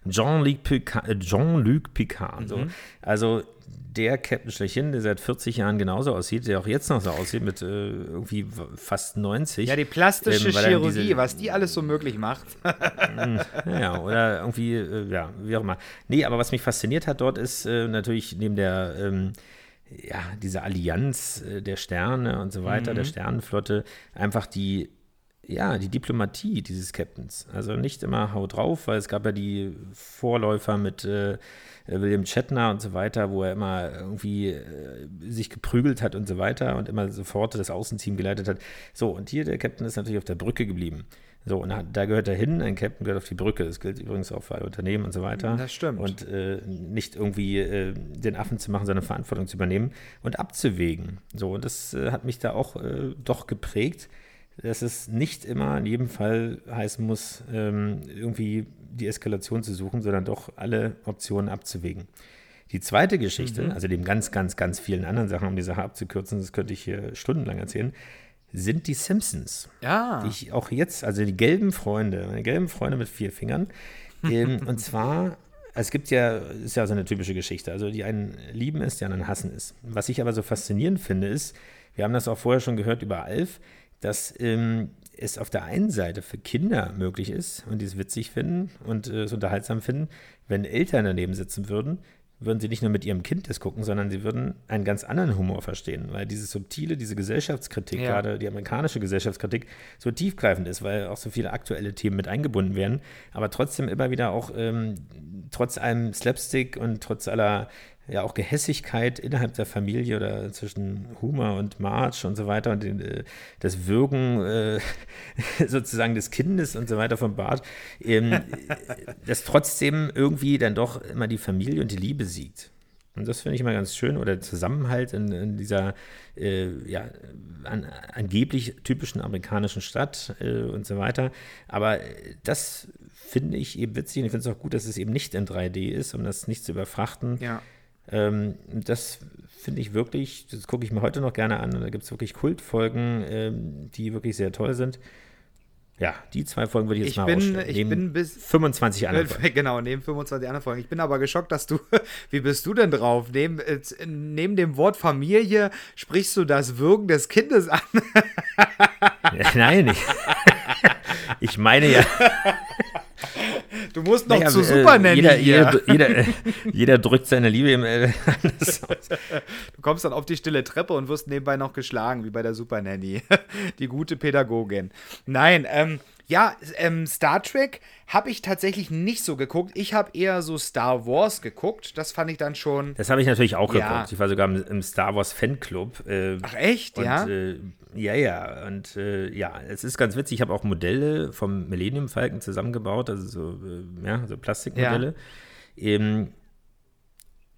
Jean-Luc Picard, äh, Jean Picard mhm. so. Also der Captain schlechthin, der seit 40 Jahren genauso aussieht, der auch jetzt noch so aussieht, mit äh, irgendwie fast 90. Ja, die plastische ähm, Chirurgie, diese, was die alles so möglich macht. Hm, ja, oder irgendwie, äh, ja, wie auch immer. Nee, aber was mich fasziniert hat dort ist äh, natürlich neben der ähm, ja, diese Allianz äh, der Sterne und so weiter, mhm. der Sternenflotte, einfach die ja, die Diplomatie dieses Captains. Also nicht immer hau drauf, weil es gab ja die Vorläufer mit äh, William Shatner und so weiter, wo er immer irgendwie äh, sich geprügelt hat und so weiter und immer sofort das Außenteam geleitet hat. So, und hier der Captain ist natürlich auf der Brücke geblieben. So, und da gehört er hin, ein Captain gehört auf die Brücke. Das gilt übrigens auch für alle Unternehmen und so weiter. Das stimmt. Und äh, nicht irgendwie äh, den Affen zu machen, seine Verantwortung zu übernehmen und abzuwägen. So, und das äh, hat mich da auch äh, doch geprägt, dass es nicht immer in jedem Fall heißen muss, ähm, irgendwie die Eskalation zu suchen, sondern doch alle Optionen abzuwägen. Die zweite Geschichte, Mhm. also neben ganz, ganz, ganz vielen anderen Sachen, um die Sache abzukürzen, das könnte ich hier stundenlang erzählen, sind die Simpsons Ja. die ich auch jetzt, also die gelben Freunde, meine gelben Freunde mit vier Fingern. ähm, und zwar, es gibt ja, ist ja so eine typische Geschichte. Also die einen lieben es, die anderen hassen es. Was ich aber so faszinierend finde, ist, wir haben das auch vorher schon gehört über Alf, dass ähm, es auf der einen Seite für Kinder möglich ist und die es witzig finden und äh, es unterhaltsam finden, wenn Eltern daneben sitzen würden, würden sie nicht nur mit ihrem Kind das gucken, sondern sie würden einen ganz anderen Humor verstehen, weil diese subtile, diese Gesellschaftskritik, Ja. gerade die amerikanische Gesellschaftskritik, so tiefgreifend ist, weil auch so viele aktuelle Themen mit eingebunden werden, aber trotzdem immer wieder auch ähm, trotz allem Slapstick und trotz aller ja auch Gehässigkeit innerhalb der Familie oder zwischen Homer und Marge und so weiter und den, äh, das Würgen äh, sozusagen des Kindes und so weiter von Bart, ähm, dass trotzdem irgendwie dann doch immer die Familie und die Liebe siegt. Und das finde ich immer ganz schön. Oder der Zusammenhalt in, in dieser äh, ja, an, angeblich typischen amerikanischen Stadt äh, und so weiter. Aber das finde ich eben witzig und ich finde es auch gut, dass es eben nicht in 3D ist, um das nicht zu überfrachten. Ja. Ähm, das finde ich wirklich, das gucke ich mir heute noch gerne an. Und da gibt es wirklich Kultfolgen, ähm, die wirklich sehr toll sind. Ja, die zwei Folgen würde ich jetzt Ich mal bin- rausstellen. ich bin bis- 25 andere Folgen. Genau, neben 25 anderen Folgen. Ich bin aber geschockt, dass du, wie bist du denn drauf? Neben, äh, neben dem Wort Familie sprichst du das Würgen des Kindes an. Nein, ich, ich meine ja. Du musst noch Naja, zu äh, Super Nanny jeder, hier. jeder, jeder, jeder drückt seine Liebe im äh. Du kommst dann auf die stille Treppe und wirst nebenbei noch geschlagen, wie bei der Super Nanny. Die gute Pädagogin. Nein, ähm, ja, ähm, Star Trek habe ich tatsächlich nicht so geguckt. Ich habe eher so Star Wars geguckt. Das fand ich dann schon. Das habe ich natürlich auch Ja. geguckt. Ich war sogar im, im Star Wars Fanclub. Äh, Ach echt, und, ja? Ja, ja. Und äh, ja, es ist ganz witzig. Ich habe auch Modelle vom Millennium Falcon zusammengebaut, also so, äh, ja, so Plastikmodelle. Ähm,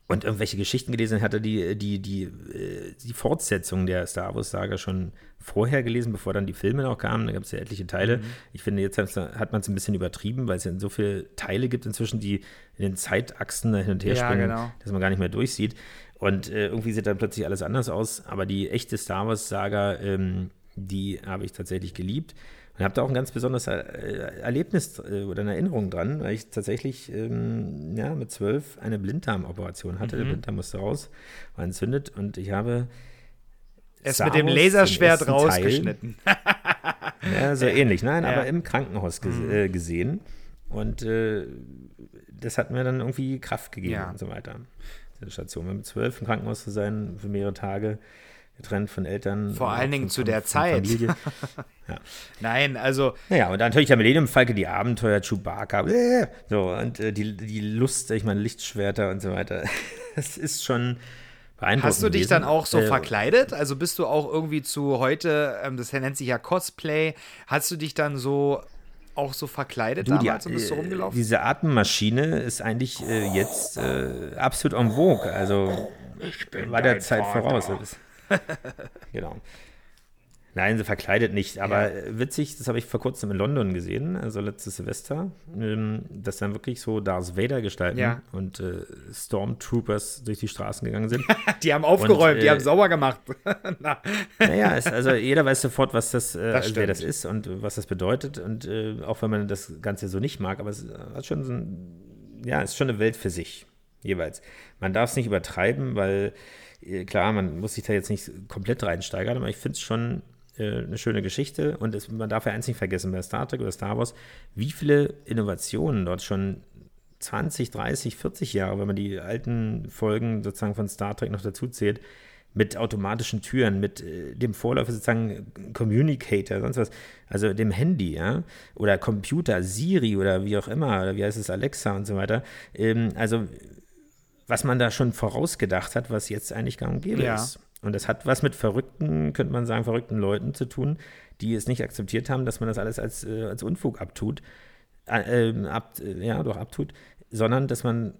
und irgendwelche Geschichten gelesen hatte, die, die, die, äh, die Fortsetzung der Star Wars-Saga schon vorher gelesen, bevor dann die Filme noch kamen. Da gab es ja etliche Teile. Mhm. Ich finde, jetzt hat man es ein bisschen übertrieben, weil es ja so viele Teile gibt inzwischen, die in den Zeitachsen da hin und her Ja, springen, genau. dass man gar nicht mehr durchsieht. Und äh, irgendwie sieht dann plötzlich alles anders aus. Aber die echte Star Wars-Saga, ähm, die habe ich tatsächlich geliebt. Und habe da auch ein ganz besonderes äh, Erlebnis äh, oder eine Erinnerung dran, weil ich tatsächlich ähm, ja, mit zwölf eine Blinddarmoperation hatte. Mhm. Der Blinddarm musste raus, war entzündet und ich habe Es mit dem Laserschwert rausgeschnitten. ja, so ähnlich. Nein, Ja. aber im Krankenhaus ges Mhm. äh, gesehen. Und äh, das hat mir dann irgendwie Kraft gegeben Ja. und so weiter. Diese Station. Mit zwölf im Krankenhaus zu sein, für mehrere Tage, getrennt von Eltern. Vor und allen Dingen zu der Zeit. Ja. Nein, also Naja, und dann natürlich der Millennium Falke, die Abenteuer, Chewbacca, äh, so, und äh, die, die Lust, ich meine, Lichtschwerter und so weiter. Das ist schon beeindruckend. Hast du dich gewesen. dann auch so Äh, verkleidet? Also bist du auch irgendwie zu heute, ähm, das nennt sich ja Cosplay, hast du dich dann so auch so verkleidet Du, die, damals und bist so äh, rumgelaufen? Diese Atemmaschine ist eigentlich äh, jetzt äh, absolut en vogue. Also war der Zeit Vater. voraus. Genau. Nein, sie verkleidet nicht, aber äh, witzig, das habe ich vor kurzem in London gesehen, also letztes Silvester, ähm, dass dann wirklich so Darth Vader gestalten Ja. und äh, Stormtroopers durch die Straßen gegangen sind. Die haben aufgeräumt, Und, die äh, haben sauber gemacht. Na, Naja, es, also jeder weiß sofort, was das, äh, Das wer das ist und äh, was das bedeutet. Und äh, auch wenn man das Ganze so nicht mag, aber es äh, hat schon so ein, ja, ist schon eine Welt für sich, jeweils. Man darf es nicht übertreiben, weil äh, klar, man muss sich da jetzt nicht komplett reinsteigern, aber ich finde es schon äh, eine schöne Geschichte und es, man darf ja eins nicht vergessen bei Star Trek oder Star Wars, wie viele Innovationen dort schon 20, 30, 40 Jahre, wenn man die alten Folgen sozusagen von Star Trek noch dazu zählt, mit automatischen Türen, mit äh, dem Vorläufer sozusagen Communicator, sonst was, also dem Handy, ja, oder Computer, Siri oder wie auch immer, oder wie heißt es, Alexa und so weiter. Ähm, also, was man da schon vorausgedacht hat, was jetzt eigentlich gar nicht gäbe Ja. ist. Und das hat was mit verrückten, könnte man sagen, verrückten Leuten zu tun, die es nicht akzeptiert haben, dass man das alles als, äh, als Unfug abtut, äh, ähm, ab, äh, ja, doch abtut, sondern dass man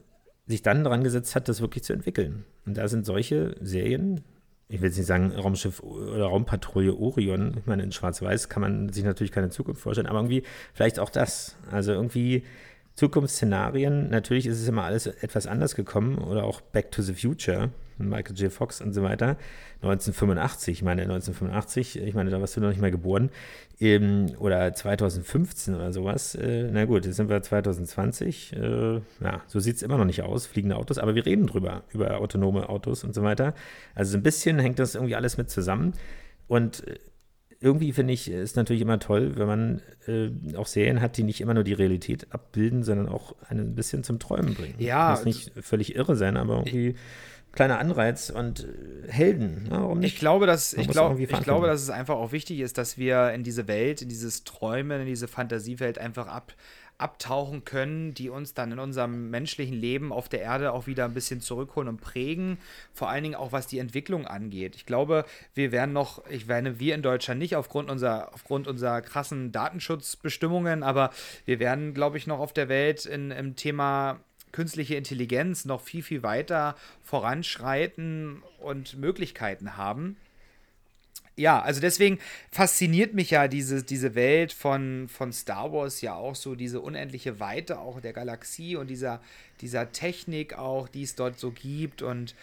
sich dann daran gesetzt hat, das wirklich zu entwickeln. Und da sind solche Serien, ich will jetzt nicht sagen Raumschiff oder Raumpatrouille Orion, ich meine, in Schwarz-Weiß kann man sich natürlich keine Zukunft vorstellen, aber irgendwie vielleicht auch das. Also irgendwie Zukunftsszenarien, natürlich ist es immer alles etwas anders gekommen oder auch Back to the Future, Michael J. Fox und so weiter. 1985, ich meine 1985, ich meine, da warst du noch nicht mehr geboren, ähm, oder 2015 oder sowas. Äh, na gut, jetzt sind wir 2020. Äh, ja, so sieht es immer noch nicht aus, fliegende Autos, aber wir reden drüber, über autonome Autos und so weiter. Also so ein bisschen hängt das irgendwie alles mit zusammen. Und äh, irgendwie finde ich, ist natürlich immer toll, wenn man äh, auch Serien hat, die nicht immer nur die Realität abbilden, sondern auch einen ein bisschen zum Träumen bringen. Ja, Muss nicht völlig irre sein, aber irgendwie kleiner Anreiz und äh, Helden. Ja, warum nicht? Ich glaube, dass, Man ich, glaub, ich glaube, dass es einfach auch wichtig ist, dass wir in diese Welt, in dieses Träumen, in diese Fantasiewelt einfach ab, abtauchen können, die uns dann in unserem menschlichen Leben auf der Erde auch wieder ein bisschen zurückholen und prägen. Vor allen Dingen auch, was die Entwicklung angeht. Ich glaube, wir werden noch, ich meine, wir in Deutschland nicht aufgrund unserer, aufgrund unserer krassen Datenschutzbestimmungen, aber wir werden, glaube ich, noch auf der Welt in, im Thema künstliche Intelligenz noch viel, viel weiter voranschreiten und Möglichkeiten haben. Ja, also deswegen fasziniert mich ja diese, diese Welt von, von Star Wars ja auch so, diese unendliche Weite auch der Galaxie und dieser, dieser Technik auch, die es dort so gibt. Und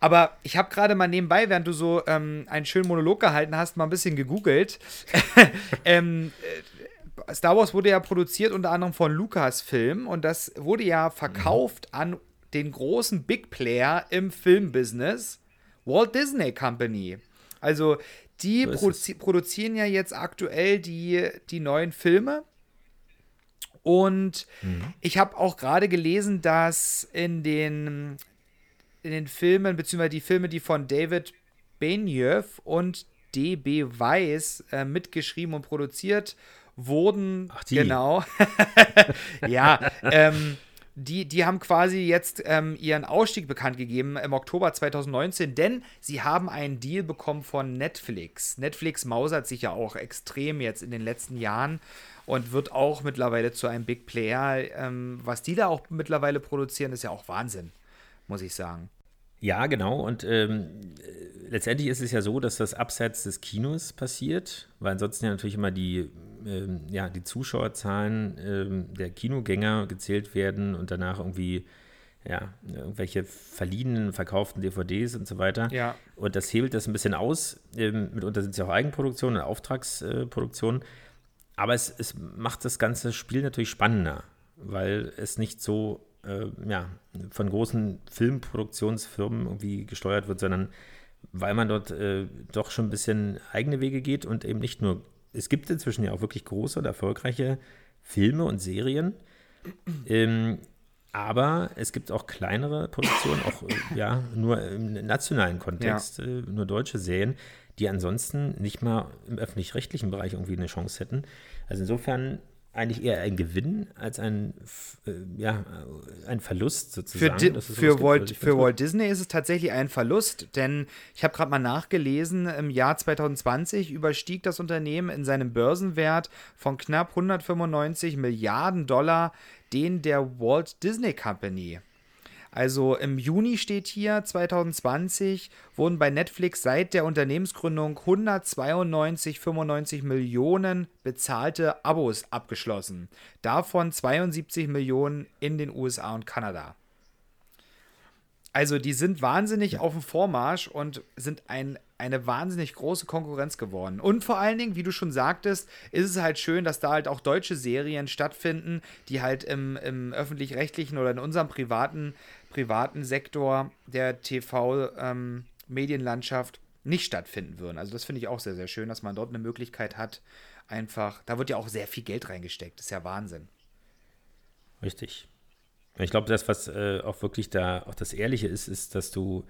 aber ich habe gerade mal nebenbei, während du so ähm, einen schönen Monolog gehalten hast, mal ein bisschen gegoogelt. ähm, äh, Star Wars wurde ja produziert unter anderem von Lucasfilm und das wurde ja verkauft an den großen Big Player im Filmbusiness, Walt Disney Company. Also die So prozi produzieren ja jetzt aktuell die, die neuen Filme. Und ich habe auch gerade gelesen, dass in den, in den Filmen, beziehungsweise die Filme, die von David Benioff und D.B. Weiss äh, mitgeschrieben und produziert wurden. Ach, die. Genau. ja, ähm, die, die haben quasi jetzt ähm, ihren Ausstieg bekannt gegeben im Oktober 2019, denn sie haben einen Deal bekommen von Netflix. Netflix mausert sich ja auch extrem jetzt in den letzten Jahren und wird auch mittlerweile zu einem Big Player. Ähm, was die da auch mittlerweile produzieren, ist ja auch Wahnsinn, muss ich sagen. Ja, genau. Und ähm, äh, letztendlich ist es ja so, dass das abseits des Kinos passiert, weil ansonsten ja natürlich immer die, ja, die Zuschauerzahlen ähm, der Kinogänger gezählt werden und danach irgendwie ja, irgendwelche verliehenen, verkauften DVDs und so weiter. Ja. Und das hebelt das ein bisschen aus. Ähm, mitunter sind es ja auch Eigenproduktionen und Auftragsproduktionen. Aber es, es macht das ganze Spiel natürlich spannender, weil es nicht so äh, ja, von großen Filmproduktionsfirmen irgendwie gesteuert wird, sondern weil man dort äh, doch schon ein bisschen eigene Wege geht und eben nicht nur, es gibt inzwischen ja auch wirklich große und erfolgreiche Filme und Serien, ähm, aber es gibt auch kleinere Produktionen, auch äh, ja, nur im nationalen Kontext, äh, nur deutsche Serien, die ansonsten nicht mal im öffentlich-rechtlichen Bereich irgendwie eine Chance hätten. Also insofern eigentlich eher ein Gewinn als ein, äh, ja, äh, ein Verlust Für, sozusagen. Für, was Walt, für Walt Disney ist es tatsächlich ein Verlust, denn ich habe gerade mal nachgelesen, im Jahr 2020 überstieg das Unternehmen in seinem Börsenwert von knapp 195 Milliarden Dollar den der Walt Disney Company. Also im Juni steht hier 2020 wurden bei Netflix seit der Unternehmensgründung 192,95 Millionen bezahlte Abos abgeschlossen. Davon 72 Millionen in den USA und Kanada. Also die sind wahnsinnig auf dem Vormarsch und sind ein, eine wahnsinnig große Konkurrenz geworden. Und vor allen Dingen, wie du schon sagtest, ist es halt schön, dass da halt auch deutsche Serien stattfinden, die halt im, im öffentlich-rechtlichen oder in unserem privaten, privaten Sektor der TV-Medienlandschaft nicht stattfinden würden. Also das finde ich auch sehr, sehr schön, dass man dort eine Möglichkeit hat, einfach, da wird ja auch sehr viel Geld reingesteckt. Das ist ja Wahnsinn. Richtig. Ich glaube, das, was äh, auch wirklich da auch das Ehrliche ist, ist, dass du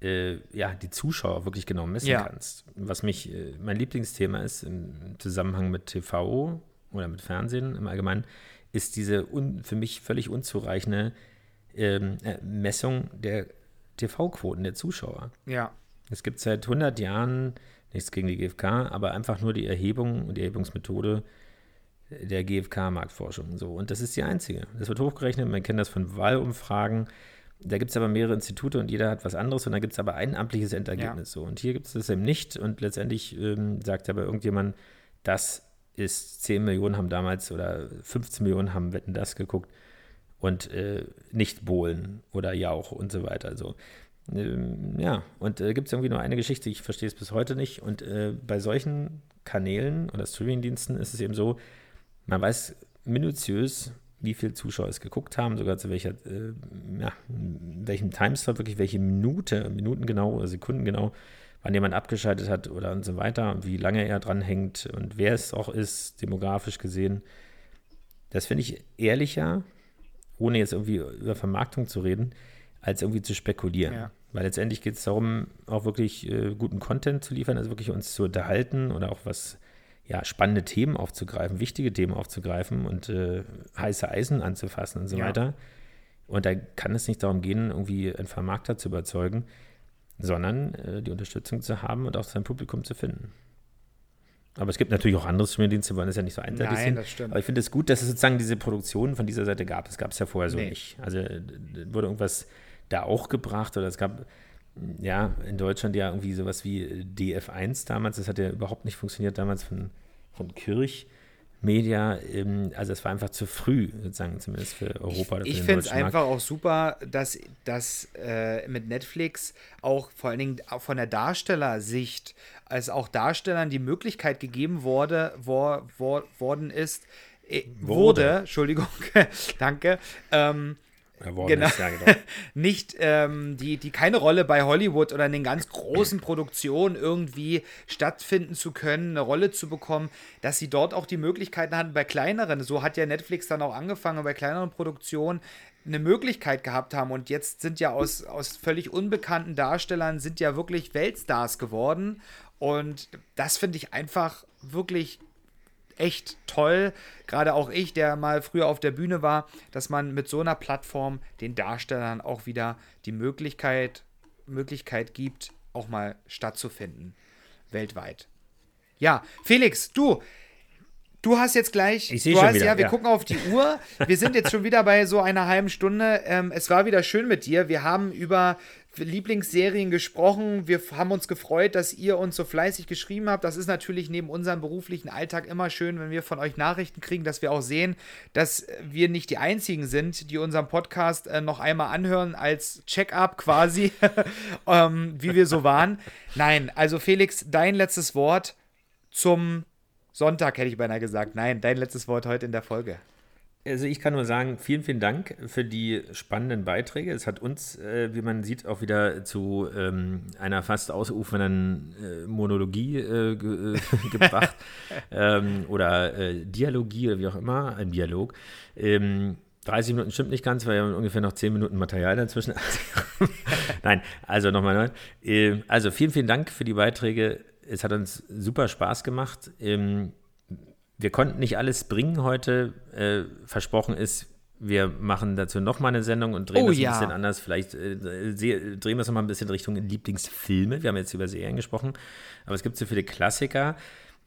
äh, ja, die Zuschauer wirklich genau messen Ja. kannst. Was mich, äh, mein Lieblingsthema ist im Zusammenhang mit TV oder mit Fernsehen im Allgemeinen, ist diese un, für mich völlig unzureichende ähm, äh, Messung der TV-Quoten der Zuschauer. Ja. Es gibt seit 100 Jahren, nichts gegen die GfK, aber einfach nur die Erhebung und die Erhebungsmethode der GfK-Marktforschung. So. Und das ist die einzige. Das wird hochgerechnet, man kennt das von Wahlumfragen. Da gibt es aber mehrere Institute und jeder hat was anderes und dann gibt es aber ein amtliches Endergebnis. So. Und hier gibt es das eben nicht und letztendlich ähm, sagt aber irgendjemand, das ist 10 Millionen haben damals oder 15 Millionen haben Wetten das geguckt und äh, nicht Bohlen oder Jauch und so weiter. So. Ähm, ja, und äh, gibt es irgendwie nur eine Geschichte, ich verstehe es bis heute nicht. Und äh, bei solchen Kanälen oder Streamingdiensten ist es eben so, man weiß minutiös, wie viele Zuschauer es geguckt haben, sogar zu welcher, äh, ja, welchem Timeslot, wirklich welche Minute, Minuten genau oder Sekunden genau, wann jemand abgeschaltet hat oder und so weiter, wie lange er dranhängt und wer es auch ist, demografisch gesehen. Das finde ich ehrlicher, ohne jetzt irgendwie über Vermarktung zu reden, als irgendwie zu spekulieren. Ja. Weil letztendlich geht es darum, auch wirklich äh, guten Content zu liefern, also wirklich uns zu unterhalten oder auch was, ja, spannende Themen aufzugreifen, wichtige Themen aufzugreifen und äh, heiße Eisen anzufassen und so Ja. weiter. Und da kann es nicht darum gehen, irgendwie einen Vermarkter zu überzeugen, sondern äh, die Unterstützung zu haben und auch sein Publikum zu finden. Aber es gibt natürlich auch andere Streamingdienste, wollen es ja nicht so einseitig Nein, sehen. das stimmt. Aber ich finde es gut, dass es sozusagen diese Produktion von dieser Seite gab. Das gab es ja vorher so Nee. nicht. Also äh, wurde irgendwas da auch gebracht oder es gab ja in Deutschland ja irgendwie sowas wie äh, DF1 damals. Das hat ja überhaupt nicht funktioniert damals von, von Kirch. Media, ähm, also es war einfach zu früh, sozusagen, zumindest für Europa. oder Ich den finde es einfach auch super, dass, dass äh, mit Netflix auch vor allen Dingen auch von der Darstellersicht, als auch Darstellern die Möglichkeit gegeben wurde, wo, wo, worden ist, äh, wurde, Wurde. Entschuldigung, danke, ähm, Geworden genau. ist, ja, genau. nicht, ähm, die, die keine Rolle bei Hollywood oder in den ganz großen Produktionen irgendwie stattfinden zu können, eine Rolle zu bekommen, dass sie dort auch die Möglichkeiten hatten bei kleineren, so hat ja Netflix dann auch angefangen, bei kleineren Produktionen eine Möglichkeit gehabt haben und jetzt sind ja aus, aus völlig unbekannten Darstellern sind ja wirklich Weltstars geworden und das finde ich einfach wirklich echt toll. Gerade auch ich, der mal früher auf der Bühne war, dass man mit so einer Plattform den Darstellern auch wieder die Möglichkeit, Möglichkeit gibt, auch mal stattzufinden. Weltweit. Ja, Felix, du. Du hast jetzt gleich. Ich seh du schon hast, wieder, ja, wir ja. gucken auf die Uhr. Wir sind jetzt schon wieder bei so einer halben Stunde. Ähm, es war wieder schön mit dir. Wir haben über Lieblingsserien gesprochen. Wir haben uns gefreut, dass ihr uns so fleißig geschrieben habt. Das ist natürlich neben unserem beruflichen Alltag immer schön, wenn wir von euch Nachrichten kriegen, dass wir auch sehen, dass wir nicht die Einzigen sind, die unseren Podcast äh, noch einmal anhören als Check-up quasi, ähm, wie wir so waren. Nein, also Felix, dein letztes Wort zum Sonntag, hätte ich beinahe gesagt. Nein, dein letztes Wort heute in der Folge. Also ich kann nur sagen, vielen, vielen Dank für die spannenden Beiträge. Es hat uns, äh, wie man sieht, auch wieder zu ähm, einer fast ausufernden äh, Monologie äh, ge äh, gebracht. ähm, oder äh, Dialogie oder wie auch immer, ein Dialog. Ähm, 30 Minuten stimmt nicht ganz, weil wir haben ungefähr noch 10 Minuten Material dazwischen. Nein, also nochmal neu. Ähm, also vielen, vielen Dank für die Beiträge. Es hat uns super Spaß gemacht. Wir konnten nicht alles bringen heute. Äh, versprochen ist, wir machen dazu nochmal eine Sendung und drehen Oh das ein ja. bisschen anders. Vielleicht äh, drehen wir es nochmal ein bisschen Richtung Lieblingsfilme. Wir haben jetzt über Serien gesprochen, aber es gibt so viele Klassiker,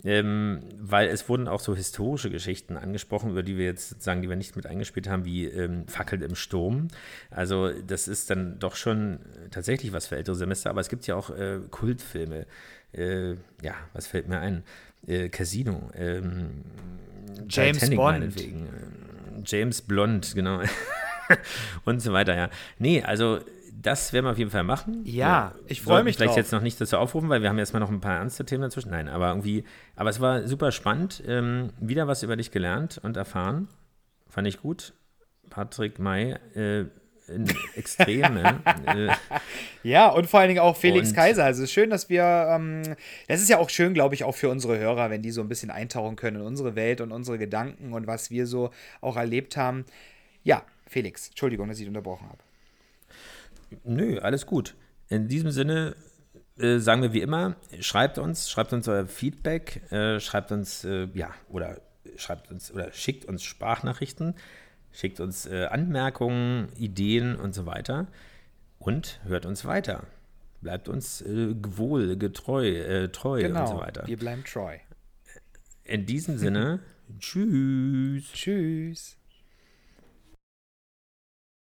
ähm, weil es wurden auch so historische Geschichten angesprochen, über die wir jetzt sozusagen, die wir nicht mit eingespielt haben, wie ähm, Fackeln im Sturm. Also das ist dann doch schon tatsächlich was für ältere Semester, aber es gibt ja auch äh, Kultfilme. Äh, ja, was fällt mir ein? Äh, Casino. Ähm, James Titanic Bond. Ähm, James Blond, genau. Und so weiter, ja. Nee, also das werden wir auf jeden Fall machen. Ja, Wir ich freu sollten mich Vielleicht drauf. jetzt noch nicht dazu aufrufen, weil wir haben jetzt mal noch ein paar ernste Themen dazwischen. Nein, aber irgendwie, aber es war super spannend. Ähm, wieder was über dich gelernt und erfahren. Fand ich gut. Patrick May, äh, in extrem, äh, Ja, und vor allen Dingen auch Felix Und- Kaiser. Also es ist schön, dass wir, ähm, das ist ja auch schön, glaube ich, auch für unsere Hörer, wenn die so ein bisschen eintauchen können in unsere Welt und unsere Gedanken und was wir so auch erlebt haben. Ja, Felix, Entschuldigung, dass ich unterbrochen habe. Nö, alles gut. In diesem Sinne äh, sagen wir wie immer, schreibt uns, schreibt uns euer Feedback, äh, schreibt uns, äh, ja, oder schreibt uns oder schickt uns Sprachnachrichten, schickt uns äh, Anmerkungen, Ideen und so weiter und hört uns weiter. Bleibt uns äh, wohl, getreu, äh, treu Genau. und so weiter. Wir bleiben treu. In diesem Sinne, tschüss. Tschüss.